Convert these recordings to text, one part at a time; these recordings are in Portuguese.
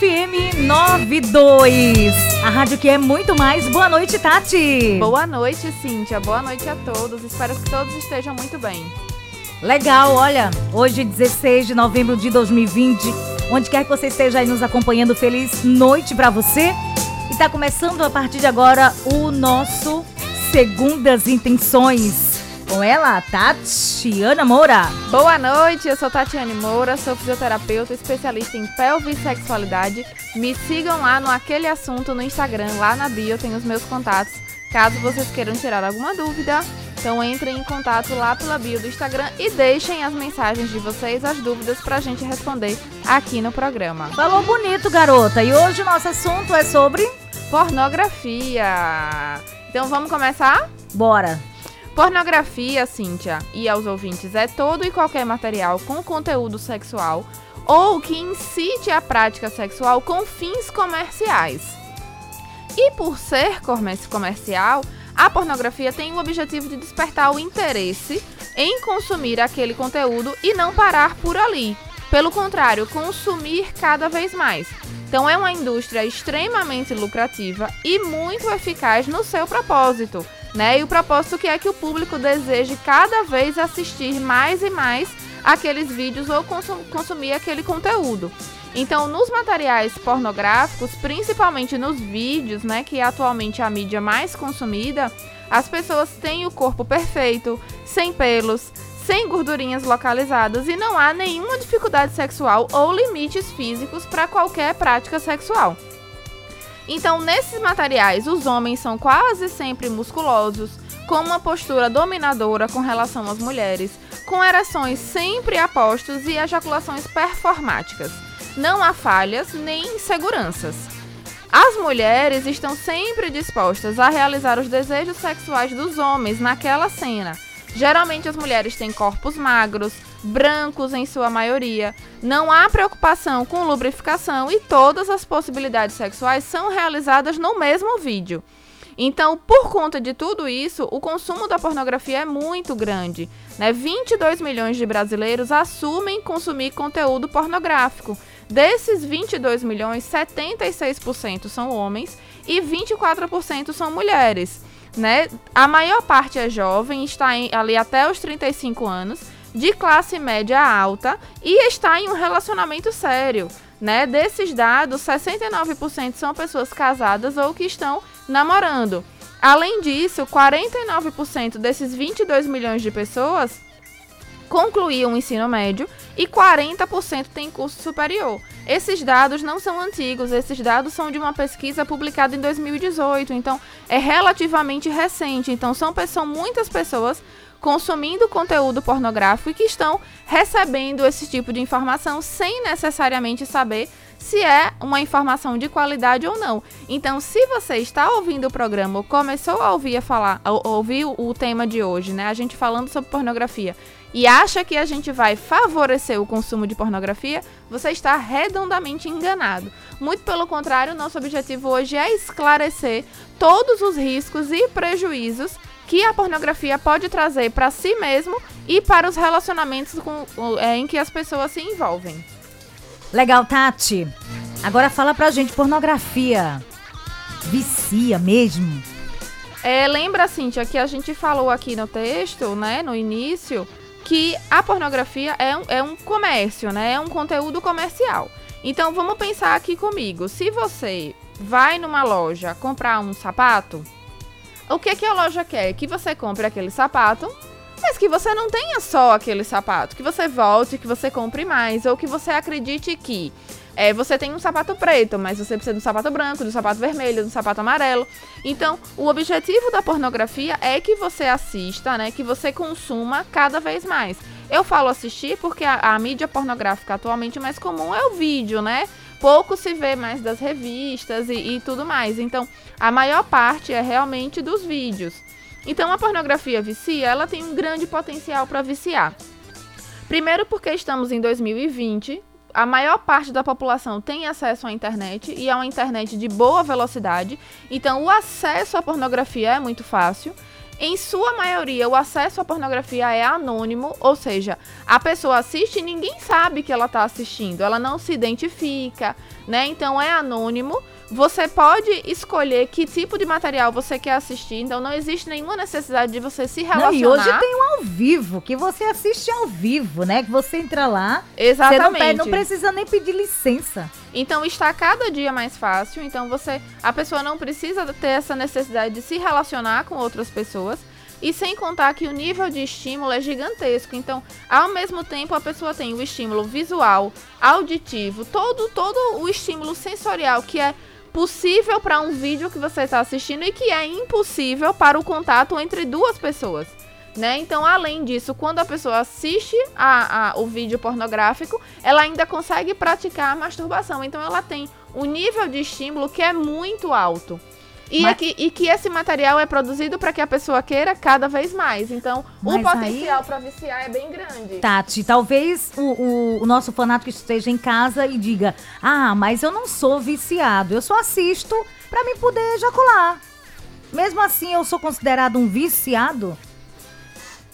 FM 92, a rádio que é muito mais. Boa noite, Tati. Boa noite, Cíntia. Boa noite a todos. Espero que todos estejam muito bem. Legal, olha, hoje 16 de novembro de 2020. Onde quer que você esteja aí nos acompanhando, feliz noite para você. E tá começando a partir de agora o nosso Segundas Intenções com ela, Tatiana Moura. Boa noite, eu sou Tatiane Moura, sou fisioterapeuta, especialista em pelve e sexualidade. Me sigam lá no Aquele Assunto no Instagram, lá na bio tem os meus contatos. Caso vocês queiram tirar alguma dúvida, então entrem em contato lá pela bio do Instagram e deixem as mensagens de vocês, as dúvidas pra gente responder aqui no programa. Falou bonito, garota. E hoje o nosso assunto é sobre pornografia. Então vamos começar? Bora. Pornografia, Cíntia, e aos ouvintes, é todo e qualquer material com conteúdo sexual ou que incite a prática sexual com fins comerciais. E por ser comercial, a pornografia tem o objetivo de despertar o interesse em consumir aquele conteúdo e não parar por ali. Pelo contrário, consumir cada vez mais. Então é uma indústria extremamente lucrativa e muito eficaz no seu propósito né? E o propósito que é que o público deseje cada vez assistir mais e mais aqueles vídeos ou consum consumir aquele conteúdo. Então, nos materiais pornográficos, principalmente nos vídeos, né, que é atualmente a mídia mais consumida, as pessoas têm o corpo perfeito, sem pelos, sem gordurinhas localizadas e não há nenhuma dificuldade sexual ou limites físicos para qualquer prática sexual. Então, nesses materiais, os homens são quase sempre musculosos, com uma postura dominadora com relação às mulheres, com ereções sempre apostos e ejaculações performáticas. Não há falhas nem inseguranças. As mulheres estão sempre dispostas a realizar os desejos sexuais dos homens naquela cena. Geralmente as mulheres têm corpos magros, brancos em sua maioria. Não há preocupação com lubrificação e todas as possibilidades sexuais são realizadas no mesmo vídeo. Então, por conta de tudo isso, o consumo da pornografia é muito grande. Né? 22 milhões de brasileiros assumem consumir conteúdo pornográfico. Desses 22 milhões, 76% são homens e 24% são mulheres. Né? A maior parte é jovem, está em, ali até os 35 anos de classe média alta e está em um relacionamento sério. Né? Desses dados, 69% são pessoas casadas ou que estão namorando. Além disso, 49% desses 22 milhões de pessoas concluíam o ensino médio e 40% têm curso superior. Esses dados não são antigos, esses dados são de uma pesquisa publicada em 2018, então é relativamente recente. Então são, são muitas pessoas consumindo conteúdo pornográfico e que estão recebendo esse tipo de informação sem necessariamente saber se é uma informação de qualidade ou não. Então, se você está ouvindo o programa ou começou a ouvir a falar, ouvir o tema de hoje, né, a gente falando sobre pornografia, e acha que a gente vai favorecer o consumo de pornografia, você está redondamente enganado. Muito pelo contrário, nosso objetivo hoje é esclarecer todos os riscos e prejuízos que a pornografia pode trazer para si mesmo e para os relacionamentos com, é, em que as pessoas se envolvem. Legal, Tati. Agora fala pra gente, pornografia vicia mesmo? É, lembra, Cintia, que a gente falou aqui no texto, né, no início, que a pornografia é um, é um comércio, né, é um conteúdo comercial. Então, vamos pensar aqui comigo. Se você vai numa loja comprar um sapato, o que, que a loja quer? Que você compre aquele sapato, mas que você não tenha só aquele sapato. Que você volte, que você compre mais. Ou que você acredite que é, você tem um sapato preto, mas você precisa de um sapato branco, de um sapato vermelho, de um sapato amarelo. Então, o objetivo da pornografia é que você assista, né? Que você consuma cada vez mais. Eu falo assistir porque a, a mídia pornográfica atualmente mais comum é o vídeo, né? pouco se vê mais das revistas e, e tudo mais. Então, a maior parte é realmente dos vídeos. Então, a pornografia vicia, ela tem um grande potencial para viciar. Primeiro porque estamos em 2020, a maior parte da população tem acesso à internet e é uma internet de boa velocidade, então o acesso à pornografia é muito fácil. Em sua maioria, o acesso à pornografia é anônimo, ou seja, a pessoa assiste e ninguém sabe que ela está assistindo, ela não se identifica, né? Então é anônimo. Você pode escolher que tipo de material você quer assistir, então não existe nenhuma necessidade de você se relacionar. Não, e hoje tem um ao vivo, que você assiste ao vivo, né? Que você entra lá. Exatamente. Você não, pede, não precisa nem pedir licença. Então está cada dia mais fácil. Então você, a pessoa não precisa ter essa necessidade de se relacionar com outras pessoas. E sem contar que o nível de estímulo é gigantesco. Então, ao mesmo tempo, a pessoa tem o estímulo visual, auditivo, todo, todo o estímulo sensorial que é possível para um vídeo que você está assistindo e que é impossível para o contato entre duas pessoas. Né? Então, além disso, quando a pessoa assiste a, a, o vídeo pornográfico, ela ainda consegue praticar a masturbação. Então, ela tem um nível de estímulo que é muito alto. E, Mas... aqui, e que esse material é produzido para que a pessoa queira cada vez mais. Então, Mas o potencial aí... para viciar é bem grande. Tati, talvez o, o, o, nosso fanático esteja em casa e diga: Ah, mas eu não sou viciado, eu só assisto para me poder ejacular. Mesmo assim, eu sou considerado um viciado?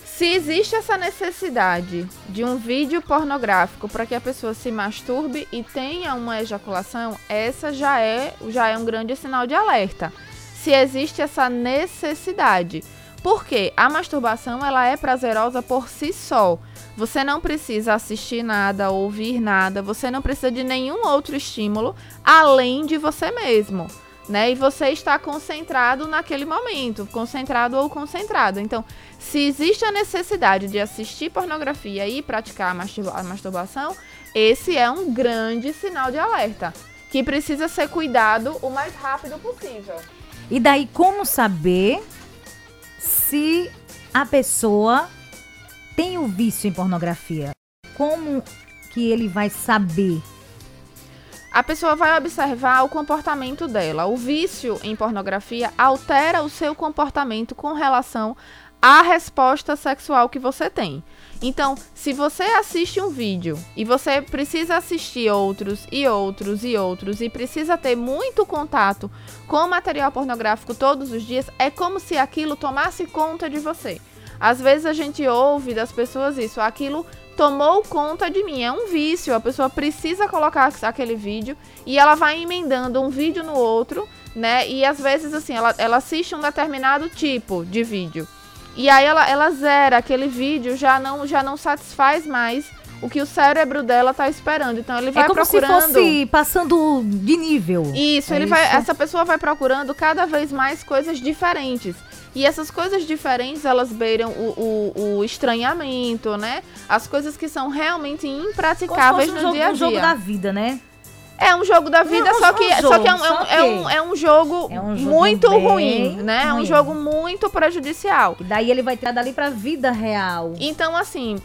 Se existe essa necessidade de um vídeo pornográfico para que a pessoa se masturbe e tenha uma ejaculação, essa já é, já é um grande sinal de alerta se existe essa necessidade. Porque a masturbação ela é prazerosa por si só. Você não precisa assistir nada, ouvir nada, você não precisa de nenhum outro estímulo além de você mesmo. Né? E você está concentrado naquele momento, concentrado ou concentrado. Então, se existe a necessidade de assistir pornografia e praticar a masturbação, esse é um grande sinal de alerta que precisa ser cuidado o mais rápido possível. E daí, como saber se a pessoa tem o vício em pornografia? Como que ele vai saber? A pessoa vai observar o comportamento dela. O vício em pornografia altera o seu comportamento com relação à resposta sexual que você tem. Então, se você assiste um vídeo e você precisa assistir outros e outros e outros e precisa ter muito contato com material pornográfico todos os dias, é como se aquilo tomasse conta de você. Às vezes a gente ouve das pessoas isso, aquilo tomou conta de mim, é um vício, a pessoa precisa colocar aquele vídeo e ela vai emendando um vídeo no outro, né? E às vezes assim, ela, ela assiste um determinado tipo de vídeo. E aí ela, ela zera aquele vídeo, já não, já não satisfaz mais o que o cérebro dela tá esperando. Então ele vai é como procurando. Se fosse passando de nível. Isso, é ele isso? vai. Essa pessoa vai procurando cada vez mais coisas diferentes. E essas coisas diferentes, elas beiram o, o, o estranhamento, né? As coisas que são realmente impraticáveis no jogo, dia a dia. Um jogo da vida, né? É um jogo da vida, não, só, que, um só que é um, só é, um, é, um, jogo é um jogo muito ruim, né? Ruim. É um jogo muito prejudicial. E daí ele vai tirar dali pra vida real. Então, assim,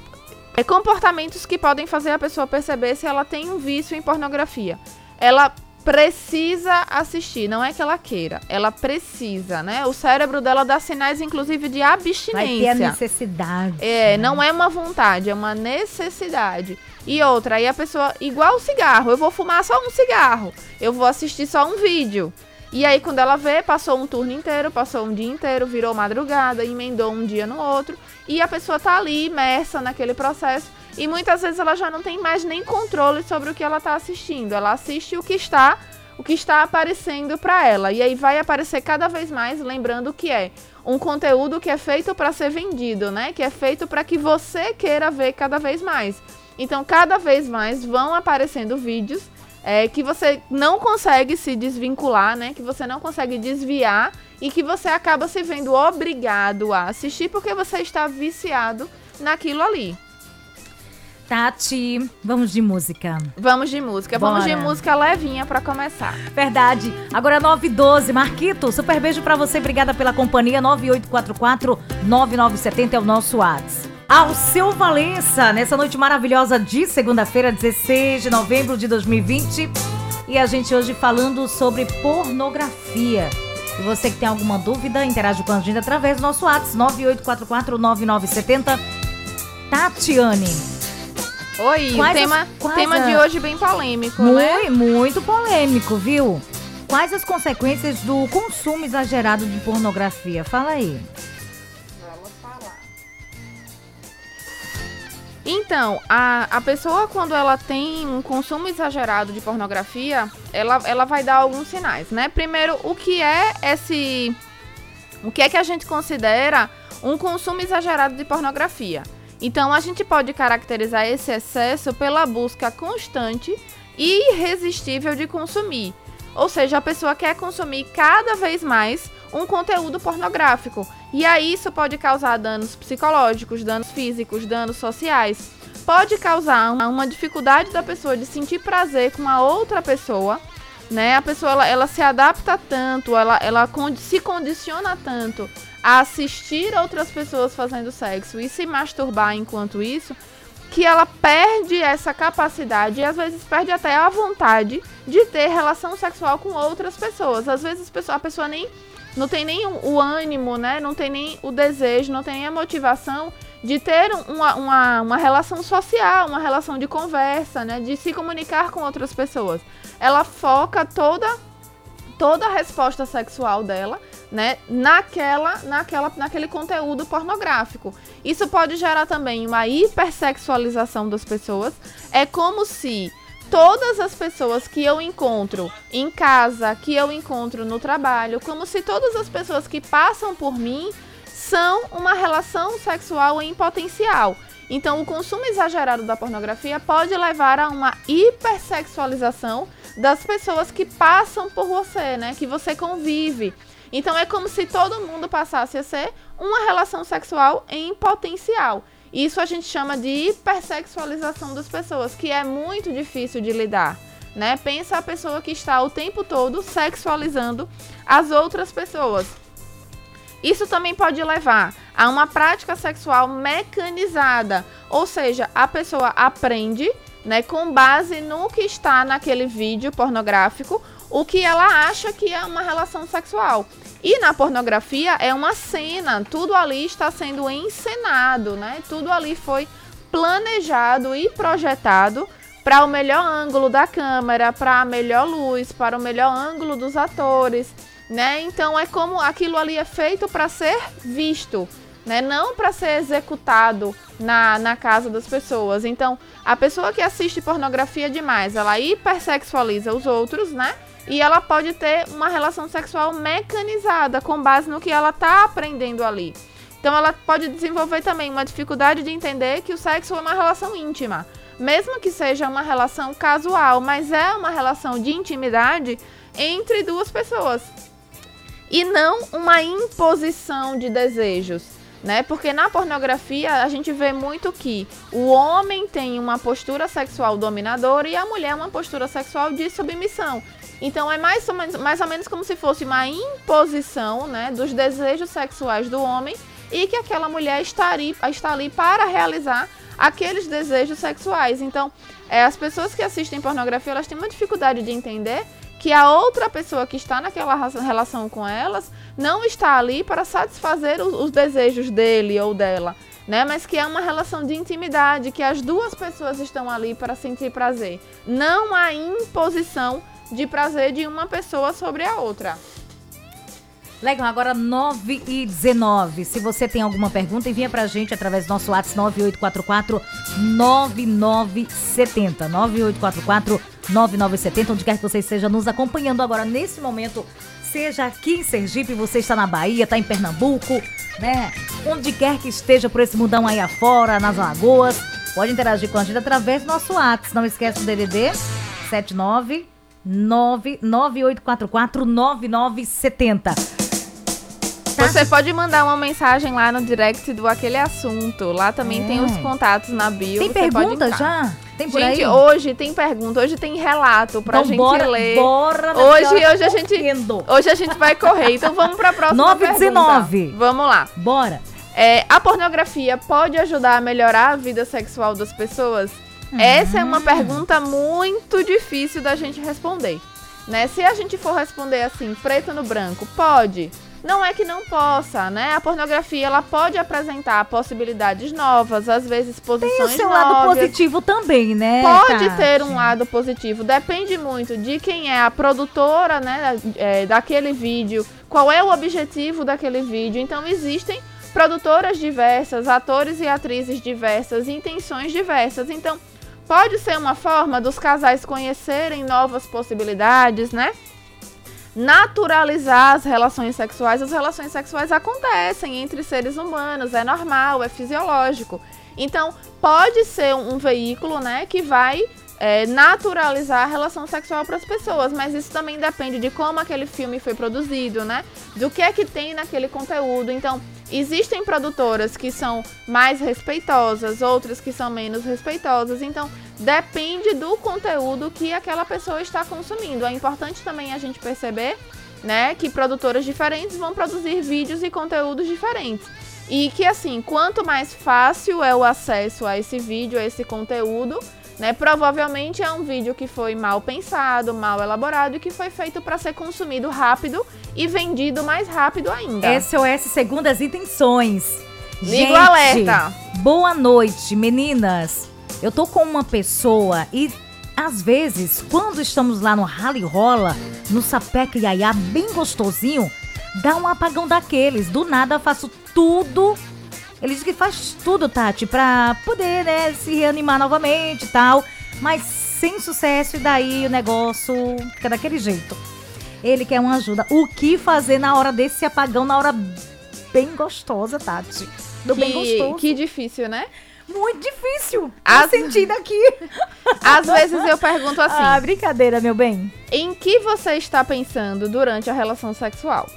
é comportamentos que podem fazer a pessoa perceber se ela tem um vício em pornografia. Ela precisa assistir, não é que ela queira, ela precisa, né? O cérebro dela dá sinais, inclusive, de abstinência. Vai ter a necessidade. É, né? não é uma vontade, é uma necessidade. E outra, aí a pessoa, igual o cigarro, eu vou fumar só um cigarro, eu vou assistir só um vídeo. E aí, quando ela vê, passou um turno inteiro, passou um dia inteiro, virou madrugada, emendou um dia no outro, e a pessoa tá ali imersa naquele processo. E muitas vezes ela já não tem mais nem controle sobre o que ela tá assistindo. Ela assiste o que está o que está aparecendo para ela. E aí vai aparecer cada vez mais, lembrando que é um conteúdo que é feito para ser vendido, né? Que é feito para que você queira ver cada vez mais. Então, cada vez mais vão aparecendo vídeos é, que você não consegue se desvincular, né? Que você não consegue desviar e que você acaba se vendo obrigado a assistir porque você está viciado naquilo ali. Tati, vamos de música. Vamos de música. Bora. Vamos de música levinha para começar. Verdade. Agora 9 12 Marquito, super beijo para você. Obrigada pela companhia. 9844 9970 é o nosso WhatsApp ao seu Valença, nessa noite maravilhosa de segunda-feira, 16 de novembro de 2020. E a gente hoje falando sobre pornografia. E você que tem alguma dúvida, interage com a gente através do nosso WhatsApp 98449970. Tatiane. Oi, o tema, as, tema a... de hoje bem polêmico, muito, né? Muito polêmico, viu? Quais as consequências do consumo exagerado de pornografia? Fala aí. Então, a, a pessoa, quando ela tem um consumo exagerado de pornografia, ela, ela vai dar alguns sinais, né? Primeiro, o que é esse. O que é que a gente considera um consumo exagerado de pornografia? Então, a gente pode caracterizar esse excesso pela busca constante e irresistível de consumir. Ou seja, a pessoa quer consumir cada vez mais um conteúdo pornográfico. E aí isso pode causar danos psicológicos, danos físicos, danos sociais. Pode causar uma, dificuldade da pessoa de sentir prazer com uma outra pessoa, né? A pessoa ela, ela se adapta tanto, ela, ela se condiciona tanto a assistir outras pessoas fazendo sexo e se masturbar enquanto isso, que ela perde essa capacidade e às vezes perde até a vontade de ter relação sexual com outras pessoas. Às vezes a pessoa nem não tem nem o ânimo, né? Não tem nem o desejo, não tem nem a motivação de ter uma, uma, uma relação social, uma relação de conversa, né? De se comunicar com outras pessoas. Ela foca toda toda a resposta sexual dela, né, naquela, naquela, naquele conteúdo pornográfico. Isso pode gerar também uma hipersexualização das pessoas. É como se todas as pessoas que eu encontro em casa, que eu encontro no trabalho, como se todas as pessoas que passam por mim são uma relação sexual em potencial. Então, o consumo exagerado da pornografia pode levar a uma hipersexualização das pessoas que passam por você, né? Que você convive. Então, é como se todo mundo passasse a ser uma relação sexual em potencial. Isso a gente chama de hipersexualização das pessoas, que é muito difícil de lidar. Né? Pensa a pessoa que está o tempo todo sexualizando as outras pessoas. Isso também pode levar a uma prática sexual mecanizada, ou seja, a pessoa aprende, né, com base no que está naquele vídeo pornográfico, o que ela acha que é uma relação sexual. E na pornografia é uma cena, tudo ali está sendo encenado, né? Tudo ali foi planejado e projetado para o melhor ângulo da câmera, para a melhor luz, para o melhor ângulo dos atores, né? Então é como aquilo ali é feito para ser visto, né? Não para ser executado na, na casa das pessoas. Então, a pessoa que assiste pornografia demais, ela hipersexualiza os outros, né? e ela pode ter uma relação sexual mecanizada com base no que ela está aprendendo ali. Então ela pode desenvolver também uma dificuldade de entender que o sexo é uma relação íntima, mesmo que seja uma relação casual, mas é uma relação de intimidade entre duas pessoas. E não uma imposição de desejos, né? Porque na pornografia a gente vê muito que o homem tem uma postura sexual dominadora e a mulher uma postura sexual de submissão. Então é mais ou, menos, mais ou menos como se fosse uma imposição né, dos desejos sexuais do homem e que aquela mulher estaria, está ali para realizar aqueles desejos sexuais. Então, é, as pessoas que assistem pornografia, elas têm uma dificuldade de entender que a outra pessoa que está naquela relação com elas não está ali para satisfazer os, os desejos dele ou dela, né? Mas que é uma relação de intimidade, que as duas pessoas estão ali para sentir prazer. Não há imposição de prazer de uma pessoa sobre a outra. Legal, agora 9 e 19. Se você tem alguma pergunta, envia pra gente através do nosso WhatsApp 9844 9970. 9844 9970, onde quer que você esteja nos acompanhando agora nesse momento. Seja aqui em Sergipe, você está na Bahia, está em Pernambuco, né? Onde quer que esteja por esse mundão aí afora, nas lagoas, pode interagir com a gente através do nosso WhatsApp. Não esquece do DDD 79 998449970. Você pode mandar uma mensagem lá no direct do aquele assunto. Lá também é. tem os contatos na bio. Tem pergunta já? Tem por gente, aí? hoje tem pergunta, hoje tem relato pra então, gente bora, ler. Bora hoje, hoje a gente Hoje a gente vai correr. Então vamos pra próxima 9 pergunta. 19. Vamos lá. Bora. É, a pornografia pode ajudar a melhorar a vida sexual das pessoas? Essa é uma pergunta muito difícil da gente responder. Né? Se a gente for responder assim, preto no branco, pode. Não é que não possa, né? A pornografia ela pode apresentar possibilidades novas, às vezes posições Tem o seu novas. lado positivo também, né? Pode Tati? ter um lado positivo, depende muito de quem é a produtora, né, é, daquele vídeo, qual é o objetivo daquele vídeo. Então existem produtoras diversas, atores e atrizes diversas, intenções diversas. Então pode ser uma forma dos casais conhecerem novas possibilidades, né? Naturalizar as relações sexuais. As relações sexuais acontecem entre seres humanos, é normal, é fisiológico. Então, pode ser um, veículo, né, que vai é, naturalizar a relação sexual para as pessoas, mas isso também depende de como aquele filme foi produzido, né? Do que é que tem naquele conteúdo. Então, existem produtoras que são mais respeitosas, outras que são menos respeitosas. Então, depende do conteúdo que aquela pessoa está consumindo. É importante também a gente perceber, né, que produtoras diferentes vão produzir vídeos e conteúdos diferentes. E que assim, quanto mais fácil é o acesso a esse vídeo, a esse conteúdo, né, provavelmente é um vídeo que foi mal pensado, mal elaborado e que foi feito para ser consumido rápido e vendido mais rápido ainda. SOS Segundas Intenções. Liga Gente, o alerta. Boa noite, meninas. Eu tô com uma pessoa e às vezes, quando estamos lá no rally rola, no sapeca iaiá bem gostosinho, dá um apagão daqueles. Do nada faço tudo. Ele diz que faz tudo, Tati, pra poder, né, se reanimar novamente e tal. Mas sem sucesso, e daí o negócio fica daquele jeito. Ele quer uma ajuda. O que fazer na hora desse apagão, na hora bem gostosa, Tati? Do bem que, gostoso. que difícil, né? Muito difícil. As- sentindo aqui. Às vezes eu pergunto assim: Ah, brincadeira, meu bem. em que você está pensando durante a relação sexual?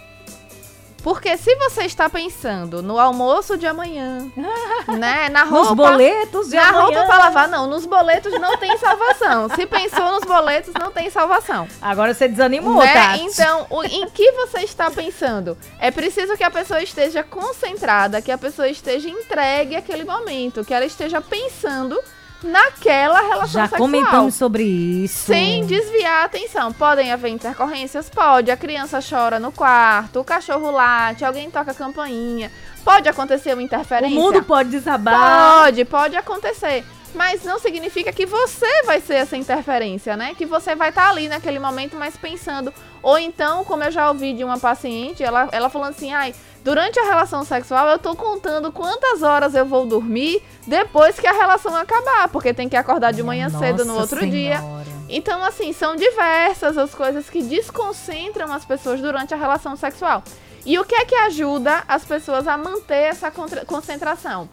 Porque se você está pensando no almoço de amanhã, né, na roupa, Nos boletos de na amanhã. roupa para lavar, não, nos boletos não tem salvação. se pensou nos boletos, não tem salvação. Agora você desanimou, Né? Tati. Então, o- em que você está pensando? É preciso que a pessoa esteja concentrada, que a pessoa esteja entregue àquele momento, que ela esteja pensando naquela relação Já sexual. comentamos sobre isso. Sem desviar a atenção. Podem haver intercorrências? Pode. A criança chora no quarto, o cachorro late, alguém toca a campainha. Pode acontecer uma O interferência? mundo pode desabar. Pode, pode acontecer. Mas não significa que você vai ser essa interferência, né? Que você vai estar ali naquele momento, mas pensando. Ou então, como eu já ouvi de uma paciente, ela, ela falando assim, ai, durante a relação sexual eu tô contando quantas horas eu vou dormir depois que a relação acabar, porque tem que acordar de manhã cedo no Nossa outro dia. Senhora. Então, assim, são diversas as coisas que desconcentram as pessoas durante a relação sexual. E o que é que ajuda as pessoas a manter essa concentração?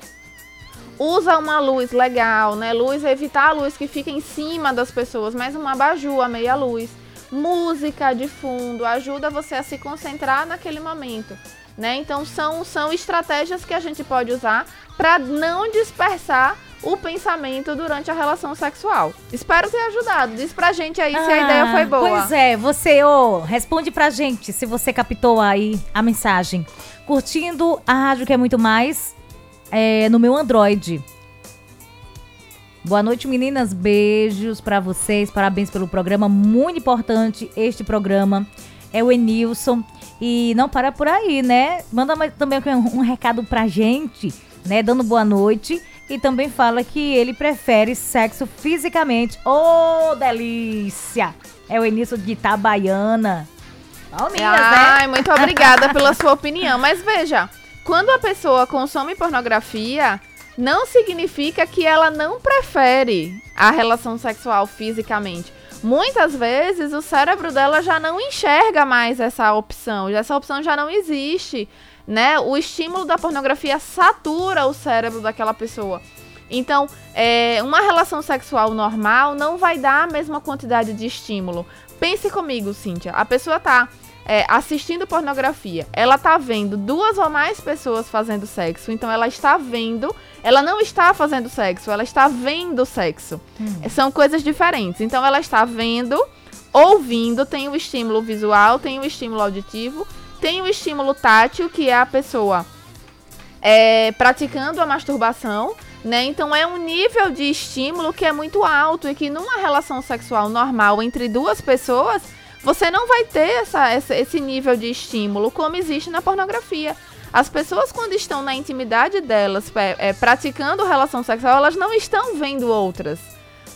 Usa uma luz legal, né? Luz, evitar a luz que fica em cima das pessoas, mas uma abajur, a meia luz. Música de fundo ajuda você a se concentrar naquele momento, né? Então são, são estratégias que a gente pode usar para não dispersar o pensamento durante a relação sexual. Espero ter ajudado. Diz pra gente aí se a ideia foi boa. Pois é, você, ô, responde pra gente se você captou aí a mensagem. Curtindo a rádio que é muito mais é, no meu Android. Boa noite, meninas. Beijos pra vocês. Parabéns pelo programa. Muito importante este programa. É o Enilson. E não para por aí, né? Manda também um, um recado pra gente, né? Dando boa noite. E também fala que ele prefere sexo fisicamente. Ô, delícia! É o Enilson de Itabaiana. Palminhas, né? Ai, muito obrigada pela sua opinião. Mas veja, quando a pessoa consome pornografia, não significa que ela não prefere a relação sexual fisicamente. Muitas vezes o cérebro dela já não enxerga mais essa opção, essa opção já não existe, né? O estímulo da pornografia satura o cérebro daquela pessoa. Então, é, uma relação sexual normal não vai dar a mesma quantidade de estímulo. Pense comigo, Cíntia. A pessoa tá é, assistindo pornografia, ela tá vendo duas ou mais pessoas fazendo sexo, então ela está vendo, ela não está fazendo sexo, ela está vendo sexo. São coisas diferentes. Então ela está vendo, ouvindo, tem o estímulo visual, tem o estímulo auditivo, tem o estímulo tátil, que é a pessoa é, praticando a masturbação, Né? Então é um nível de estímulo que é muito alto e que numa relação sexual normal entre duas pessoas, você não vai ter essa, essa, esse nível de estímulo como existe na pornografia. As pessoas, quando estão na intimidade delas, é, é, praticando relação sexual, elas não estão vendo outras.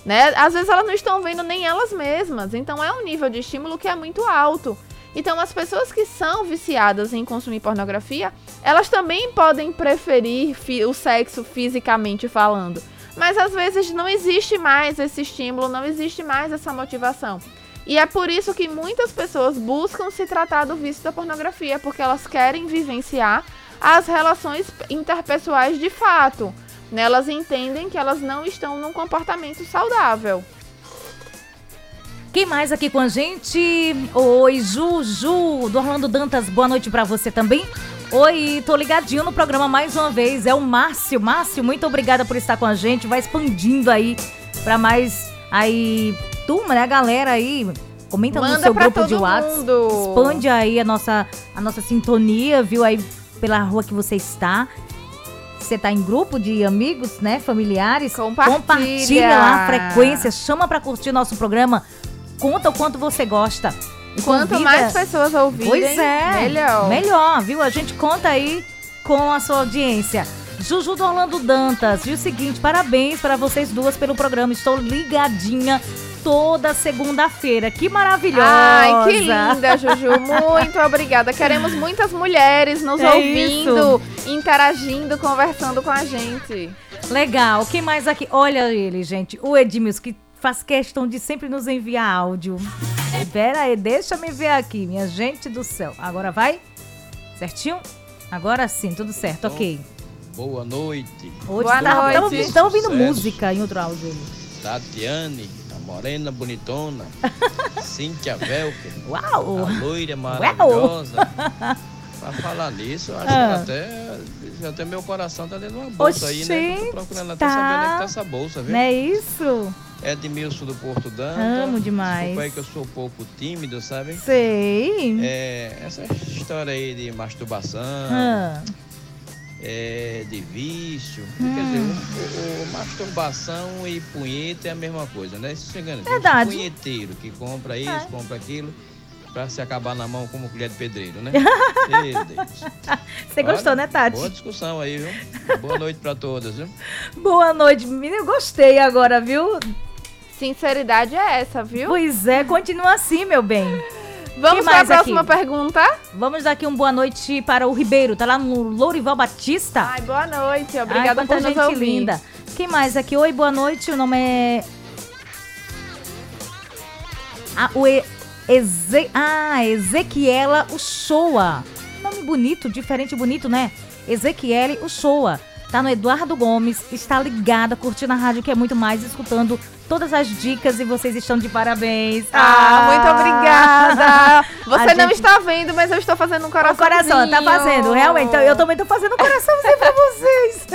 Né? Às vezes elas não estão vendo nem elas mesmas. Então é um nível de estímulo que é muito alto. Então as pessoas que são viciadas em consumir pornografia, elas também podem preferir o sexo fisicamente falando. Mas às vezes não existe mais esse estímulo, não existe mais essa motivação. E é por isso que muitas pessoas buscam se tratar do vício da pornografia, porque elas querem vivenciar as relações interpessoais de fato. Né? Elas entendem que elas não estão num comportamento saudável. Quem mais aqui com a gente? Oi, Juju, do Orlando Dantas, boa noite para você também. Oi, tô ligadinho no programa mais uma vez. É o Márcio. Márcio, muito obrigada por estar com a gente. Vai expandindo aí para mais aí turma, né, galera aí. Comenta Manda no seu grupo de WhatsApp. Expande aí a nossa a nossa sintonia, viu aí pela rua que você está você tá em grupo de amigos, né, familiares, compartilha, compartilha lá a frequência, chama para curtir nosso programa. Conta o quanto você gosta. Quanto convida... mais pessoas ouvirem, pois é, melhor. Melhor, viu? A gente conta aí com a sua audiência. Juju do Orlando Dantas, e o seguinte, parabéns para vocês duas pelo programa. Estou ligadinha toda segunda-feira. Que maravilhosa! Ai, que linda, Juju. Muito obrigada. Queremos muitas mulheres nos é ouvindo, isso. interagindo, conversando com a gente. Legal. Quem mais aqui? Olha ele, gente. O Edmilson, que faz questão de sempre nos enviar áudio. Espera aí, deixa me ver aqui, minha gente do céu. Agora vai? Certinho? Agora sim, tudo certo, ok. Boa noite. Hoje Boa tá, noite. Estamos ouvindo música em outro áudio. Tatiane, morena bonitona. Cíntia Velker. Uau! A loira maravilhosa. Uau. Pra falar nisso, acho ah. que até, até meu coração tá dentro de uma bolsa Oxente, aí, né? Tô procurando até tá. saber onde é que tá essa bolsa, viu? Não é isso? Edmilson do Porto Danta. Amo demais. Desculpa aí que eu sou um pouco tímido, sabe? Sei. É, essa história aí de masturbação, ah. É, de vício. Hum. Quer dizer, o, o, masturbação e punheta é a mesma coisa, né? Se engana, Verdade. Tem um punheteiro que compra isso, é. compra aquilo pra se acabar na mão como colher de pedreiro, né? Meu Deus. Você Olha, gostou, né, Tati? Boa discussão aí, viu? Boa noite pra todas, viu? Boa noite, menina. Eu gostei agora, viu? Sinceridade é essa, viu? Pois é, continua assim, meu bem. Vamos para a próxima aqui? pergunta? Vamos dar aqui um boa noite para o Ribeiro, tá lá no Lourival Batista. Ai, boa noite, obrigada Ai, por gente ouvir. linda. Quem mais aqui? Oi, boa noite, o nome é... Ah, o e... Eze... ah, Ezequiela Uchoa. Nome bonito, diferente bonito, né? Ezequiele Uchoa tá no Eduardo Gomes, está ligada, curtindo a rádio que é muito mais, escutando todas as dicas e vocês estão de parabéns. Ah, ah muito obrigada. Você não gente... está vendo, mas eu estou fazendo um coração. O coração, tá fazendo, realmente. Eu também estou fazendo um coraçãozinho pra vocês.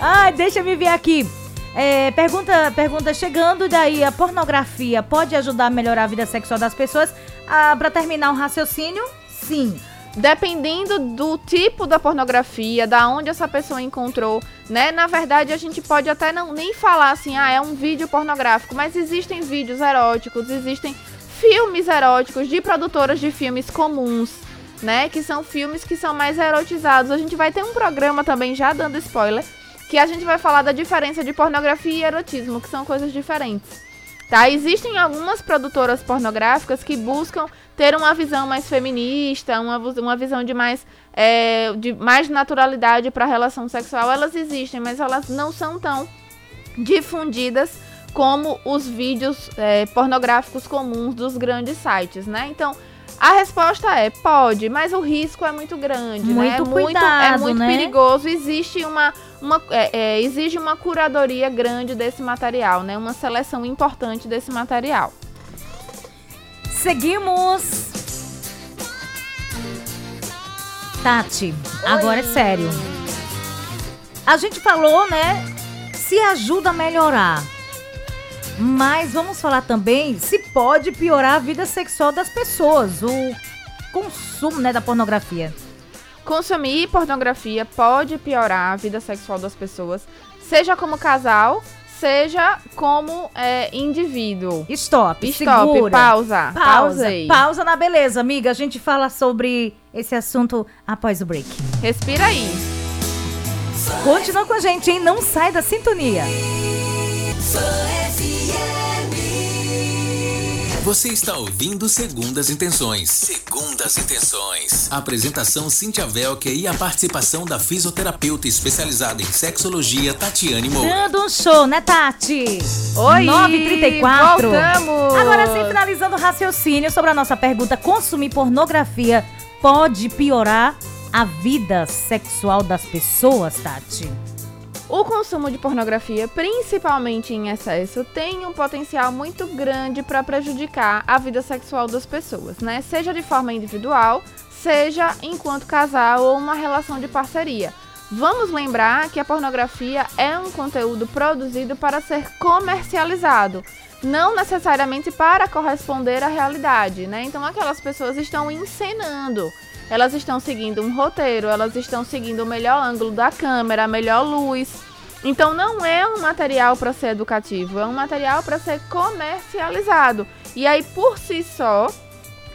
Ai, deixa me ver aqui. É, pergunta, pergunta chegando, daí a pornografia pode ajudar a melhorar a vida sexual das pessoas? Ah, para terminar o um raciocínio, sim dependendo do tipo da pornografia, da onde essa pessoa encontrou, né? Na verdade, a gente pode até não nem falar assim, ah, é um vídeo pornográfico, mas existem vídeos eróticos, existem filmes eróticos de produtoras de filmes comuns, né? Que são filmes que são mais erotizados. A gente vai ter um programa também já dando spoiler, que a gente vai falar da diferença de pornografia e erotismo, que são coisas diferentes. Tá? Existem algumas produtoras pornográficas que buscam ter uma visão mais feminista, uma, uma visão de mais, é, de mais naturalidade para a relação sexual. Elas existem, mas elas não são tão difundidas como os vídeos é, pornográficos comuns dos grandes sites, né? Então, a resposta é pode, mas o risco é muito grande, muito né? É cuidado, muito, é muito né? perigoso. Existe uma, uma é, é, exige uma curadoria grande desse material, né? Uma seleção importante desse material. Seguimos. Tati, Oi. agora é sério. A gente falou, né? Se ajuda a melhorar. Mas vamos falar também se pode piorar a vida sexual das pessoas, o consumo né, da pornografia. Consumir pornografia pode piorar a vida sexual das pessoas, seja como casal, seja como é, indivíduo. Stop, Stop, segura. pausa. Pausa, Pausa aí. pausa na beleza, amiga. A gente fala sobre esse assunto após o break. Respira aí. Continua com a gente, hein? Não sai da sintonia. Você está ouvindo Segundas Intenções. Segundas Intenções. Apresentação Cíntia Velker e a participação da fisioterapeuta especializada em sexologia Tatiane Moura. Dando um show, né, Tati? Oi! 9h34. Voltamos! Agora sim, finalizando o raciocínio sobre a nossa pergunta: consumir pornografia pode piorar a vida sexual das pessoas, Tati? O consumo de pornografia, principalmente em excesso, tem um potencial muito grande para prejudicar a vida sexual das pessoas, né? Seja de forma individual, seja enquanto casal ou uma relação de parceria. Vamos lembrar que a pornografia é um conteúdo produzido para ser comercializado, não necessariamente para corresponder à realidade, né? Então aquelas pessoas estão encenando, elas estão seguindo um roteiro, elas estão seguindo o melhor ângulo da câmera, a melhor luz. Então não é um material para ser educativo, é um material para ser comercializado. E aí por si só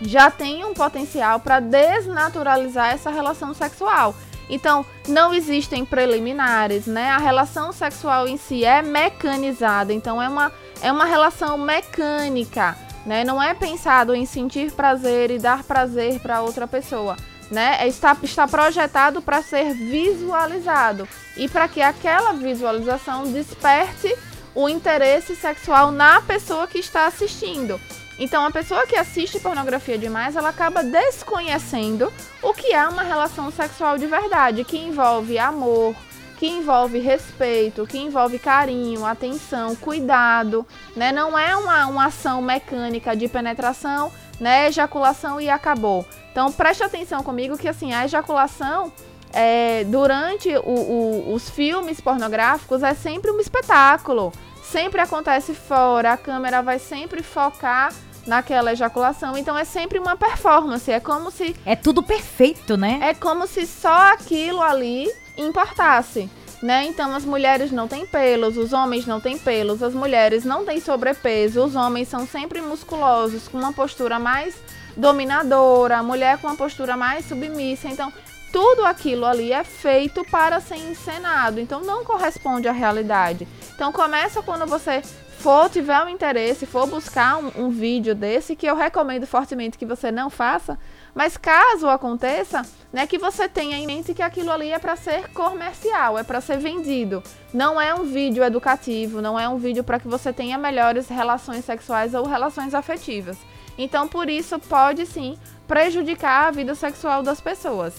já tem um potencial para desnaturalizar essa relação sexual. Então, não existem preliminares, né? A relação sexual em si é mecanizada, então é uma, é uma relação mecânica, né? Não é pensado em sentir prazer e dar prazer para outra pessoa, né? É, está, está projetado para ser visualizado e para que aquela visualização desperte o interesse sexual na pessoa que está assistindo. Então, a pessoa que assiste pornografia demais, ela acaba desconhecendo o que é uma relação sexual de verdade, que envolve amor, que envolve respeito, que envolve carinho, atenção, cuidado, né? Não é uma, uma ação mecânica de penetração, né? Ejaculação e acabou. Então, preste atenção comigo que, assim, a ejaculação é, durante o, o, os filmes pornográficos é sempre um espetáculo. Sempre acontece fora, a câmera vai sempre focar naquela ejaculação. Então é sempre uma performance. É como se. É tudo perfeito, né? É como se só aquilo ali importasse. Né? Então as mulheres não têm pelos, os homens não têm pelos, as mulheres não têm sobrepeso, os homens são sempre musculosos, com uma postura mais dominadora, a mulher com uma postura mais submissa. Então tudo aquilo ali é feito para ser encenado, então não corresponde à realidade. Então começa quando você for tiver um interesse, for buscar um, um, vídeo desse, que eu recomendo fortemente que você não faça, mas caso aconteça, né, que você tenha em mente que aquilo ali é para ser comercial, é para ser vendido. Não é um vídeo educativo, não é um vídeo para que você tenha melhores relações sexuais ou relações afetivas. Então, por isso, pode sim prejudicar a vida sexual das pessoas.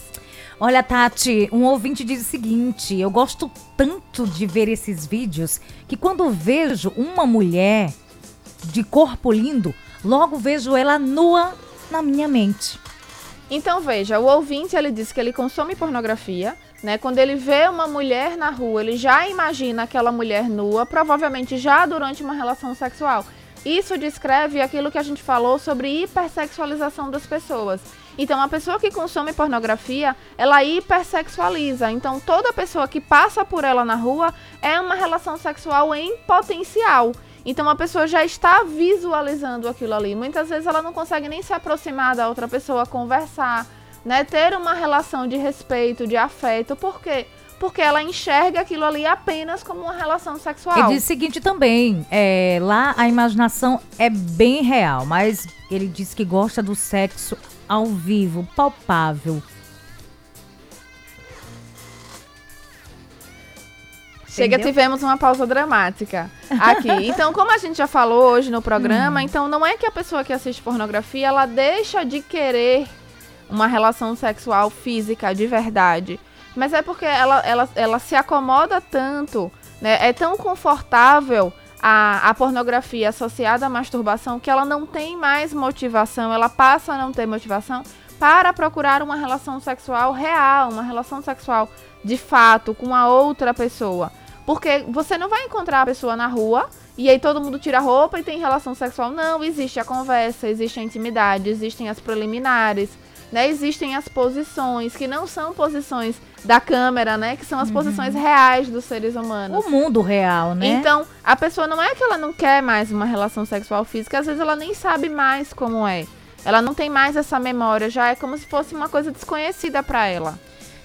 Olha, Tati, um ouvinte diz o seguinte: eu gosto tanto de ver esses vídeos que quando vejo uma mulher de corpo lindo, logo vejo ela nua na minha mente. Então veja, o ouvinte ele diz que ele consome pornografia, né? Quando ele vê uma mulher na rua, ele já imagina aquela mulher nua, provavelmente já durante uma relação sexual. Isso descreve aquilo que a gente falou sobre hipersexualização das pessoas. Então, a pessoa que consome pornografia, ela hipersexualiza. Então, toda pessoa que passa por ela na rua é uma relação sexual em potencial. Então, a pessoa já está visualizando aquilo ali. Muitas vezes ela não consegue nem se aproximar da outra pessoa, conversar, né? Ter uma relação de respeito, de afeto. Por quê? Porque ela enxerga aquilo ali apenas como uma relação sexual. Ele diz o seguinte também: é, lá a imaginação é bem real, mas ele diz que gosta do sexo ao vivo, palpável. Chega, Entendeu? tivemos uma pausa dramática aqui. Então, como a gente já falou hoje no programa, Hum. então não é que a pessoa que assiste pornografia, ela deixa de querer uma relação sexual física de verdade. Mas é porque ela, ela, ela se acomoda tanto, né? É tão confortável a, a pornografia associada à masturbação que ela não tem mais motivação, ela passa a não ter motivação para procurar uma relação sexual real, uma relação sexual de fato com a outra pessoa. Porque você não vai encontrar a pessoa na rua e aí todo mundo tira a roupa e tem relação sexual. Não, existe a conversa, existe a intimidade, existem as preliminares, né? Existem as posições, que não são posições da câmera, né? Que são as uhum. posições reais dos seres humanos. O mundo real, né? Então, a pessoa não é que ela não quer mais uma relação sexual física, às vezes ela nem sabe mais como é. Ela não tem mais essa memória, já é como se fosse uma coisa desconhecida para ela.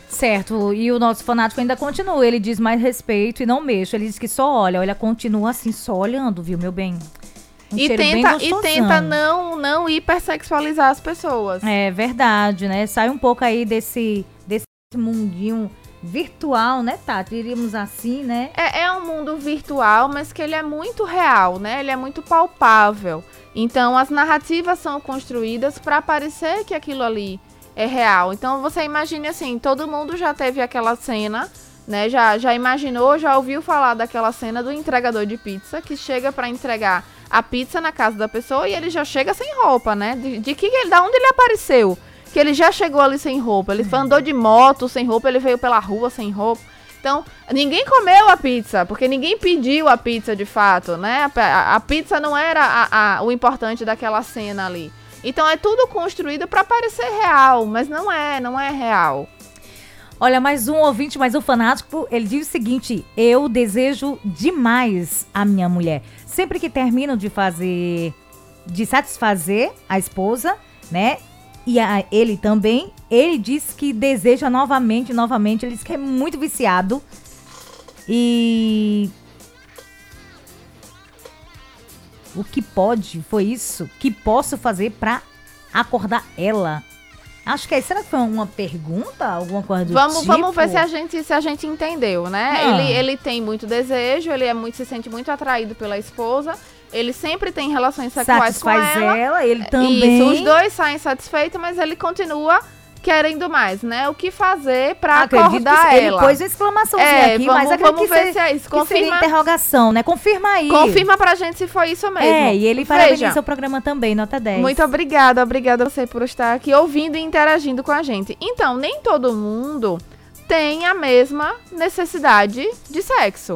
Certo, e o nosso fanático ainda continua. Ele diz mais respeito e não mexo. Ele diz que só olha. Olha, continua assim, só olhando, viu, meu bem? Um e tenta, e tenta não, não hipersexualizar as pessoas. É verdade, né? Sai um pouco aí desse, desse mundinho virtual, né, Tati? Diríamos assim, né? É, é um mundo virtual, mas que ele é muito real, né? Ele é muito palpável. Então, as narrativas são construídas para parecer que aquilo ali é real. Então, você imagine assim, todo mundo já teve aquela cena né? Já, já imaginou, já ouviu falar daquela cena do entregador de pizza que chega para entregar a pizza na casa da pessoa e ele já chega sem roupa, né? De, de que ele, da onde ele apareceu? Que ele já chegou ali sem roupa. Ele uhum. andou de moto sem roupa, ele veio pela rua sem roupa. Então, ninguém comeu a pizza, porque ninguém pediu a pizza de fato, né? A, a pizza não era a, a, o importante daquela cena ali. Então, é tudo construído para parecer real, mas não é, não é real. Olha, mais um ouvinte, mais um fanático, ele diz o seguinte: eu desejo demais a minha mulher. Sempre que termino de fazer, de satisfazer a esposa, né? E a, ele também, ele diz que deseja novamente, novamente. Ele diz que é muito viciado. E. O que pode, foi isso, que posso fazer para acordar ela Acho que aí, será que foi uma pergunta? Alguma coisa do vamos, tipo? Vamos ver se a gente, se a gente entendeu, né? Ah. Ele, ele tem muito desejo, ele é muito, se sente muito atraído pela esposa. Ele sempre tem relações sexuais Satisfaz com ela. ela, ele também. Isso, os dois saem satisfeitos, mas ele continua querendo mais, né? O que fazer pra acordar ele ela? pôs exclamação é, aqui, vamos, mas vamos ver se é isso. Confirma. interrogação, né? Confirma aí. Confirma pra gente se foi isso mesmo. É, e ele Veja. parabeniza o programa também, nota 10. Muito obrigada, obrigada a você por estar aqui ouvindo e interagindo com a gente. Então, nem todo mundo tem a mesma necessidade de sexo.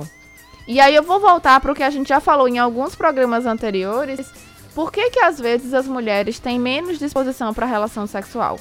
E aí eu vou voltar para o que a gente já falou em alguns programas anteriores. Por que que às vezes as mulheres têm menos disposição para relação sexual?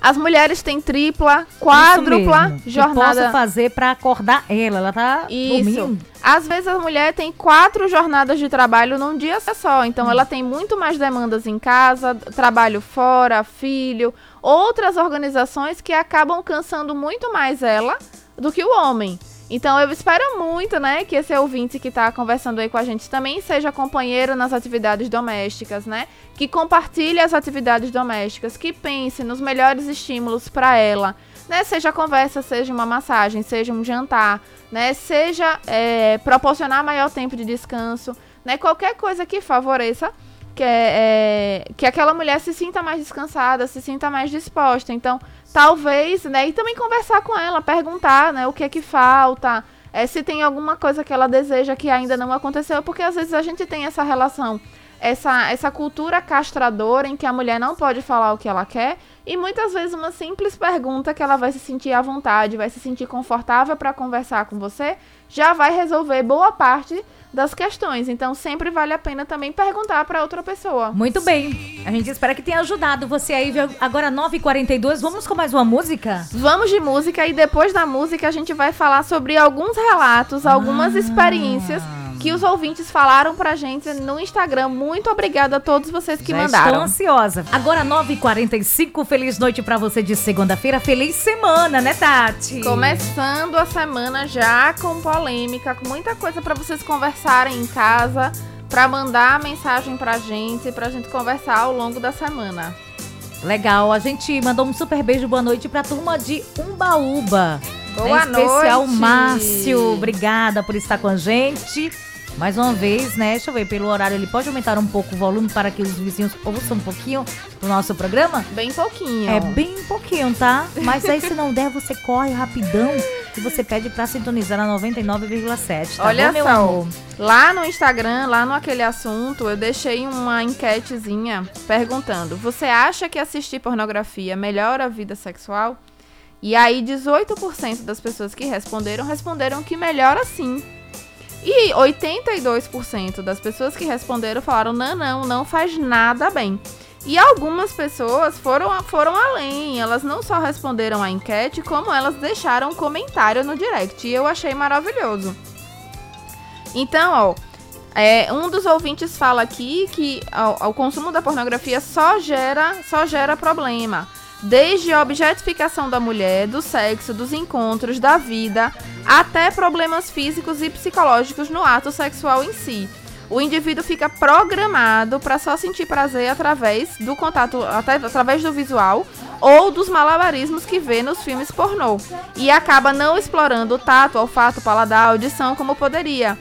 As mulheres têm tripla, quádrupla jornada. Que posso fazer para acordar ela? Ela tá Isso. dormindo. Às vezes a mulher tem quatro jornadas de trabalho num dia só. Então hum. ela tem muito mais demandas em casa, trabalho fora, filho, outras organizações que acabam cansando muito mais ela do que o homem. Então eu espero muito, né, que esse ouvinte que está conversando aí com a gente também seja companheiro nas atividades domésticas, né? Que compartilhe as atividades domésticas, que pense nos melhores estímulos para ela, né? Seja conversa, seja uma massagem, seja um jantar, né? Seja é, proporcionar maior tempo de descanso, né? Qualquer coisa que favoreça que, é, que aquela mulher se sinta mais descansada, se sinta mais disposta. Então, talvez, né? E também conversar com ela, perguntar, né? O que é que falta, é, se tem alguma coisa que ela deseja que ainda não aconteceu, porque às vezes a gente tem essa relação, essa, essa cultura castradora em que a mulher não pode falar o que ela quer. E muitas vezes uma simples pergunta que ela vai se sentir à vontade, vai se sentir confortável para conversar com você, já vai resolver boa parte das questões. Então sempre vale a pena também perguntar para outra pessoa. Muito bem. A gente espera que tenha ajudado você aí. Agora 9h42, vamos com mais uma música? Vamos de música e depois da música a gente vai falar sobre alguns relatos, algumas ah. experiências que os ouvintes falaram pra gente no Instagram. Muito obrigada a todos vocês que Já mandaram. Estou ansiosa. Agora 9h45, feliz noite pra você de segunda-feira. Feliz semana, né, Tati? Começando a semana já com polêmica, com muita coisa para vocês conversarem em casa, para mandar mensagem pra gente, pra gente conversar ao longo da semana. Legal, a gente mandou um super beijo, boa noite pra turma de Umbaúba. Boa em especial, noite. Márcio. Obrigada por estar com a gente. Mais uma vez, né? Deixa eu ver, pelo horário ele pode aumentar um pouco o volume para que os vizinhos ouçam um pouquinho do nosso programa? Bem pouquinho. É bem pouquinho, tá? Mas aí se não der, você corre rapidão e você pede para sintonizar na 99,7, tá Olha bom, meu só, amor? lá no Instagram, lá no aquele assunto, eu deixei uma enquetezinha perguntando: "Você acha que assistir pornografia melhora a vida sexual?" E aí 18% das pessoas que responderam responderam que melhora sim. E 82% das pessoas que responderam falaram: não, não, não faz nada bem. E algumas pessoas foram, foram além, elas não só responderam a enquete, como elas deixaram um comentário no direct. E eu achei maravilhoso. Então, ó, é, um dos ouvintes fala aqui que o, o consumo da pornografia só gera, só gera problema. Desde a objetificação da mulher, do sexo, dos encontros, da vida, até problemas físicos e psicológicos no ato sexual em si. O indivíduo fica programado para só sentir prazer através do contato, até, através do visual ou dos malabarismos que vê nos filmes pornô. E acaba não explorando o tato, olfato, paladar, audição como poderia.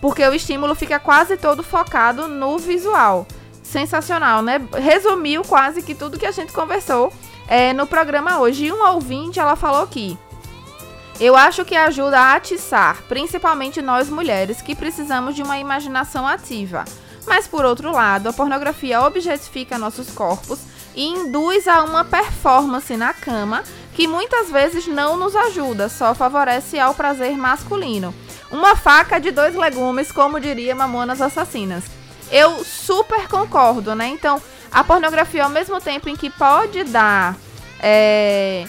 Porque o estímulo fica quase todo focado no visual. Sensacional, né? Resumiu quase que tudo que a gente conversou é, no programa hoje. E um ouvinte, ela falou aqui. Eu acho que ajuda a atiçar, principalmente nós mulheres que precisamos de uma imaginação ativa. Mas por outro lado, a pornografia objetifica nossos corpos e induz a uma performance na cama que muitas vezes não nos ajuda, só favorece ao prazer masculino. Uma faca de dois legumes, como diria Mamonas Assassinas. Eu super concordo, né? Então, a pornografia, ao mesmo tempo em que pode dar é,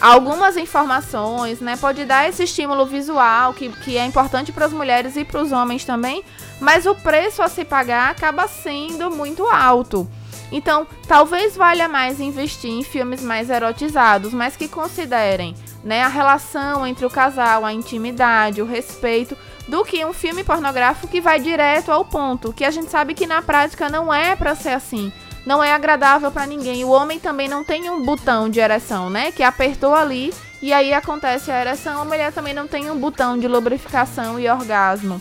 algumas informações, né? Pode dar esse estímulo visual que, que é importante para as mulheres e para os homens também, mas o preço a se pagar acaba sendo muito alto. Então, talvez valha mais investir em filmes mais erotizados, mas que considerem né, a relação entre o casal, a intimidade, o respeito, do que um filme pornográfico que vai direto ao ponto, que a gente sabe que na prática não é para ser assim não é agradável para ninguém. O homem também não tem um botão de ereção, né? Que apertou ali e aí acontece a ereção. A mulher também não tem um botão de lubrificação e orgasmo.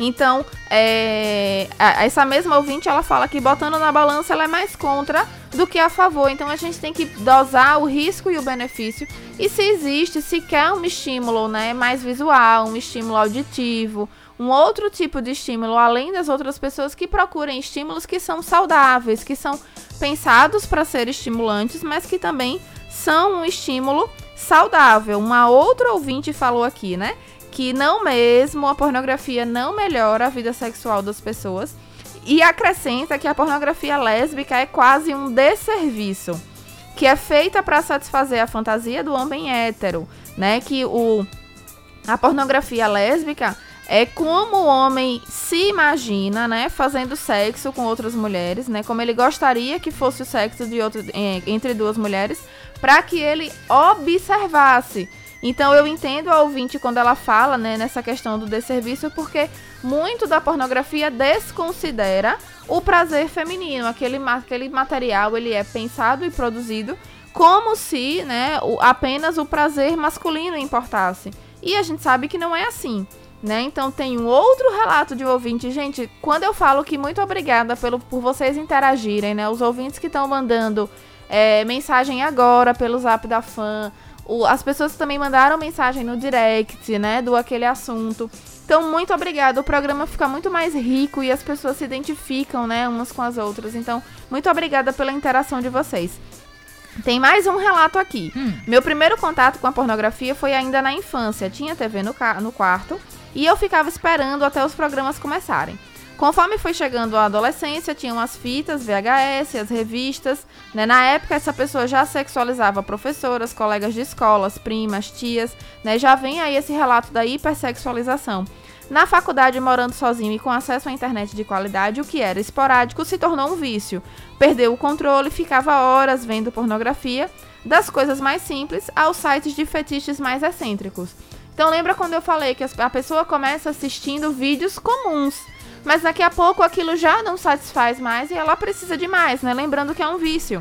Então, é, essa mesma ouvinte, ela fala que botando na balança, ela é mais contra do que a favor. Então, a gente tem que dosar o risco e o benefício. E se existe, se quer um estímulo né, mais visual, um estímulo auditivo, um outro tipo de estímulo, além das outras pessoas que procurem estímulos que são saudáveis, que são pensados para ser estimulantes, mas que também são um estímulo saudável. Uma outra ouvinte falou aqui, né? Que não mesmo a pornografia não melhora a vida sexual das pessoas. E acrescenta que a pornografia lésbica é quase um desserviço, que é feita para satisfazer a fantasia do homem hétero, né? Que o a pornografia lésbica é como o homem se imagina, né, fazendo sexo com outras mulheres, né, como ele gostaria que fosse o sexo de outro, entre duas mulheres, para que ele observasse. Então eu entendo a ouvinte quando ela fala, né, nessa questão do desserviço, porque muito da pornografia desconsidera o prazer feminino, aquele, aquele material ele é pensado e produzido como se, né, o, apenas o prazer masculino importasse. E a gente sabe que não é assim. Né? Então tem um outro relato de um ouvinte. Gente, quando eu falo que muito obrigada pelo, por vocês interagirem, né? Os ouvintes que estão mandando é, mensagem agora pelo zap da fã. O, as pessoas também mandaram mensagem no direct, né? Do aquele assunto. Então, muito obrigada. O programa fica muito mais rico e as pessoas se identificam, né? Umas com as outras. Então, muito obrigada pela interação de vocês. Tem mais um relato aqui. Hum. Meu primeiro contato com a pornografia foi ainda na infância. Tinha TV no, no quarto e eu ficava esperando até os programas começarem. Conforme foi chegando a adolescência, tinham as fitas, VHS, as revistas. Né? Na época, essa pessoa já sexualizava professoras, colegas de escolas, primas, tias. Né? Já vem aí esse relato da hipersexualização. Na faculdade, morando sozinho e com acesso à internet de qualidade, o que era esporádico se tornou um vício. Perdeu o controle, ficava horas vendo pornografia, das coisas mais simples aos sites de fetiches mais excêntricos. Então lembra quando eu falei que a pessoa começa assistindo vídeos comuns, mas daqui a pouco aquilo já não satisfaz mais e ela precisa de mais, né? Lembrando que é um vício.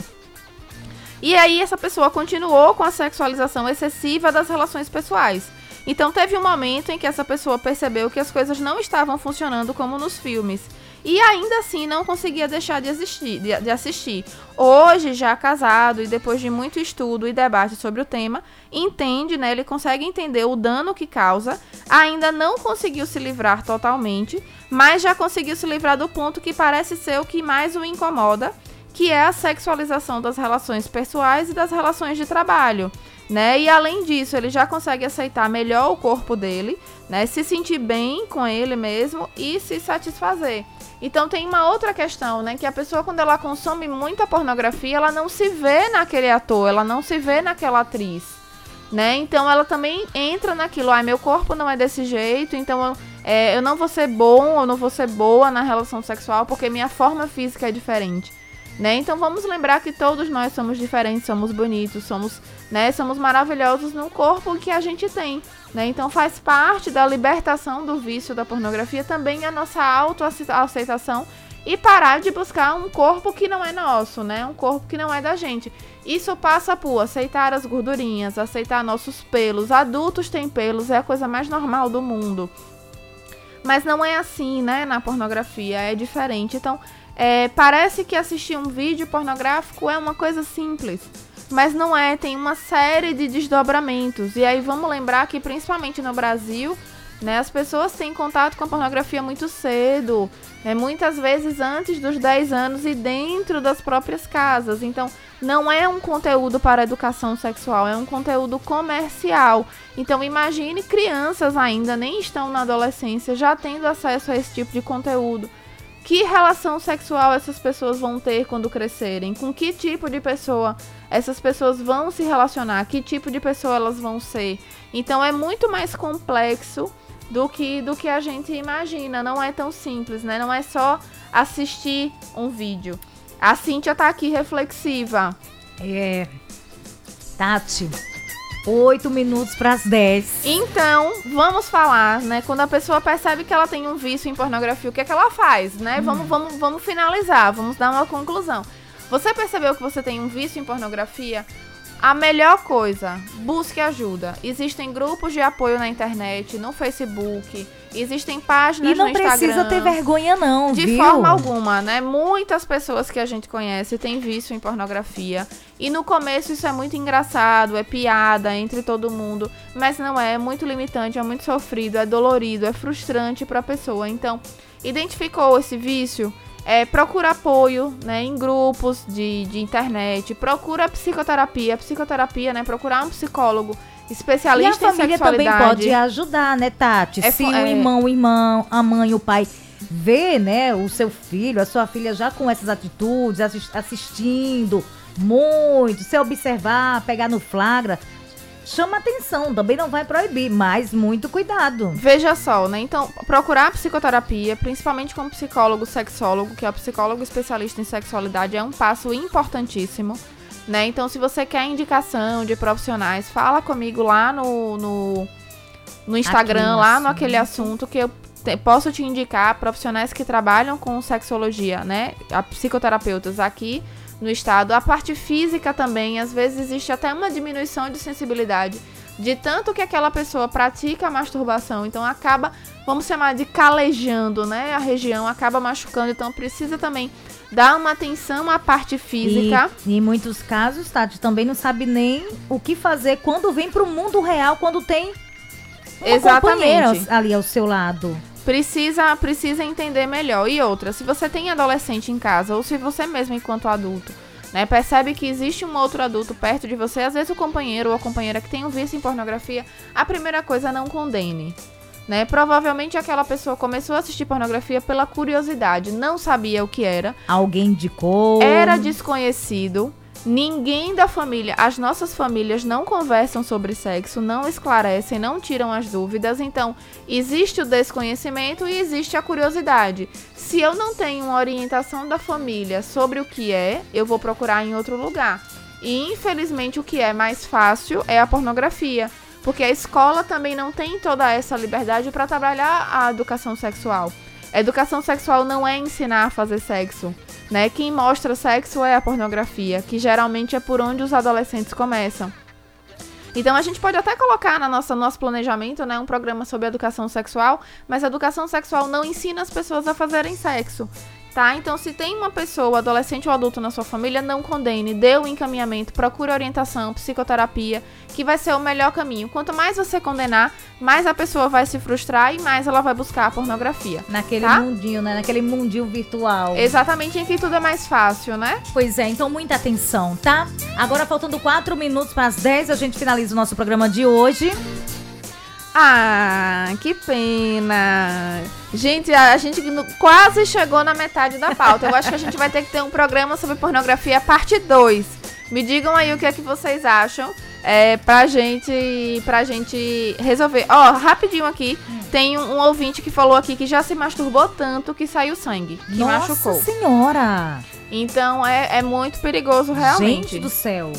E aí essa pessoa continuou com a sexualização excessiva das relações pessoais. Então teve um momento em que essa pessoa percebeu que as coisas não estavam funcionando como nos filmes e ainda assim não conseguia deixar de, assistir, de, de, assistir. Hoje, já casado e depois de muito estudo e debate sobre o tema, entende, né? Ele consegue entender o dano que causa. Ainda não conseguiu se livrar totalmente, mas já conseguiu se livrar do ponto que parece ser o que mais o incomoda, que é a sexualização das relações pessoais e das relações de trabalho. Né? E além disso, ele já consegue aceitar melhor o corpo dele, né? Se sentir bem com ele mesmo e se satisfazer. Então tem uma outra questão, né? Que a pessoa, quando ela consome muita pornografia, ela não se vê naquele ator, ela não se vê naquela atriz. Né? Então ela também entra naquilo, ah, meu corpo não é desse jeito, então eu, é, eu não vou ser bom ou não vou ser boa na relação sexual porque minha forma física é diferente. Né? Então vamos lembrar que todos nós somos diferentes, somos bonitos, somos, né, somos maravilhosos no corpo que a gente tem. Né? Então faz parte da libertação do vício da pornografia também a nossa autoaceitação e parar de buscar um corpo que não é nosso, né? Um corpo que não é da gente. Isso passa por aceitar as gordurinhas, aceitar nossos pelos. Adultos têm pelos, é a coisa mais normal do mundo. Mas não é assim, né? Na pornografia é diferente. Então, é, parece que assistir um vídeo pornográfico é uma coisa simples mas não é, tem uma série de desdobramentos. E aí vamos lembrar que principalmente no Brasil, né, as pessoas têm contato com a pornografia muito cedo, né, muitas vezes antes dos 10 anos e dentro das próprias casas. Então, não é um conteúdo para educação sexual, é um conteúdo comercial. Então, imagine crianças ainda nem estão na adolescência já tendo acesso a esse tipo de conteúdo. Que relação sexual essas pessoas vão ter quando crescerem? Com que tipo de pessoa essas pessoas vão se relacionar? Que tipo de pessoa elas vão ser? Então é muito mais complexo do que do que a gente imagina. Não é tão simples, né? Não é só assistir um vídeo. A Cíntia tá aqui reflexiva. É. Tati, 8 minutos para as 10. Então, vamos falar, né? Quando a pessoa percebe que ela tem um vício em pornografia, o que é que ela faz, né? Hum. Vamos, vamos, vamos finalizar, vamos dar uma conclusão. Você percebeu que você tem um vício em pornografia? A melhor coisa, busque ajuda. Existem grupos de apoio na internet, no Facebook, existem páginas no Instagram. E não precisa ter vergonha não, De viu? forma alguma, né? Muitas pessoas que a gente conhece têm vício em pornografia. E no começo isso é muito engraçado, é piada entre todo mundo, mas não é, é muito limitante, é muito sofrido, é dolorido, é frustrante para a pessoa. Então, identificou esse vício? É, procura apoio né, em grupos de, de internet, procura psicoterapia, psicoterapia, né? Procurar um psicólogo especialista e a família também pode ajudar, né, Tati? É, Se é... o irmão, o irmão, a mãe, o pai vê, né, o seu filho, a sua filha já com essas atitudes, assistindo muito, se observar, pegar no flagra, chama atenção, também não vai proibir, mas muito cuidado. Veja só, né? Então, procurar psicoterapia, principalmente com psicólogo sexólogo, que é o psicólogo especialista em sexualidade, é um passo importantíssimo. Né? Então, se você quer indicação de profissionais, fala comigo lá no, no, no Instagram, lá no aquele assunto que eu te, posso te indicar profissionais que trabalham com sexologia, né? A psicoterapeutas aqui no estado. A parte física também, às vezes existe até uma diminuição de sensibilidade de tanto que aquela pessoa pratica a masturbação, então acaba, vamos chamar de calejando, né? A região acaba machucando, então precisa também dar uma atenção à parte física. E, em muitos casos, Tati, também não sabe nem o que fazer quando vem para o mundo real, quando tem uma Exatamente. ali ao seu lado. Precisa, precisa entender melhor. E outra, se você tem adolescente em casa, ou se você mesmo enquanto adulto, né, percebe que existe um outro adulto perto de você, às vezes o companheiro ou a companheira que tem um vício em pornografia, a primeira coisa não condene. Né? Provavelmente aquela pessoa começou a assistir pornografia pela curiosidade, não sabia o que era. Alguém indicou. Era desconhecido. Ninguém da família, as nossas famílias não conversam sobre sexo, não esclarecem, não tiram as dúvidas. Então, existe o desconhecimento e existe a curiosidade. Se eu não tenho uma orientação da família sobre o que é, eu vou procurar em outro lugar. E infelizmente o que é mais fácil é a pornografia, porque a escola também não tem toda essa liberdade para trabalhar a educação sexual. A educação sexual não é ensinar a fazer sexo. Né? Quem mostra sexo é a pornografia, que geralmente é por onde os adolescentes começam. Então a gente pode até colocar na nossa nosso planejamento, né, um programa sobre educação sexual, mas a educação sexual não ensina as pessoas a fazerem sexo tá? Então, se tem uma pessoa, adolescente ou adulto na sua família, não condene, dê o encaminhamento, procure orientação, psicoterapia, que vai ser o melhor caminho. Quanto mais você condenar, mais a pessoa vai se frustrar e mais ela vai buscar a pornografia. Naquele tá? mundinho, né? Naquele mundinho virtual. Exatamente, em que tudo é mais fácil, né? Pois é, então muita atenção, tá? Agora, faltando 4 minutos para as 10, a gente finaliza o nosso programa de hoje. Ah, que pena. Gente, a, a gente quase chegou na metade da pauta. Eu acho que a gente vai ter que ter um programa sobre pornografia parte 2. Me digam aí o que é que vocês acham é, pra gente pra gente resolver. Ó, rapidinho aqui, hum. tem um, um, ouvinte que falou aqui que já se masturbou tanto que saiu sangue, que Nossa machucou. senhora! Então é, é muito perigoso realmente. Gente do céu.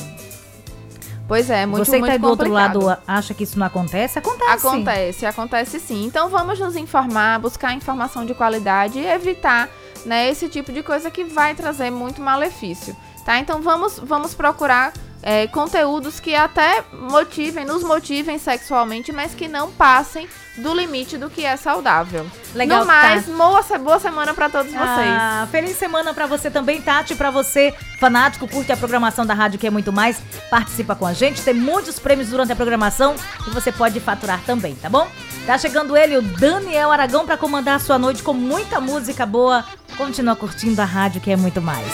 Pois é, muito Você que tá do outro lado acha que isso não acontece? Acontece. Acontece, acontece sim. Então vamos nos informar, buscar informação de qualidade e evitar né, esse tipo de coisa que vai trazer muito malefício. Tá? Então vamos, vamos procurar é, conteúdos que até motivem, nos motivem sexualmente, mas que não passem do limite do que é saudável. Legal, no mais, tá. boa, boa semana para todos ah, vocês. Feliz semana para você também, Tati, para você, fanático, curte a programação da rádio que é muito mais, participa com a gente, tem muitos prêmios durante a programação e você pode faturar também, tá bom? Tá chegando ele, o Daniel Aragão, para comandar a sua noite com muita música boa. Continua curtindo a rádio que é muito mais.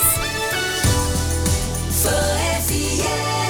ZFM.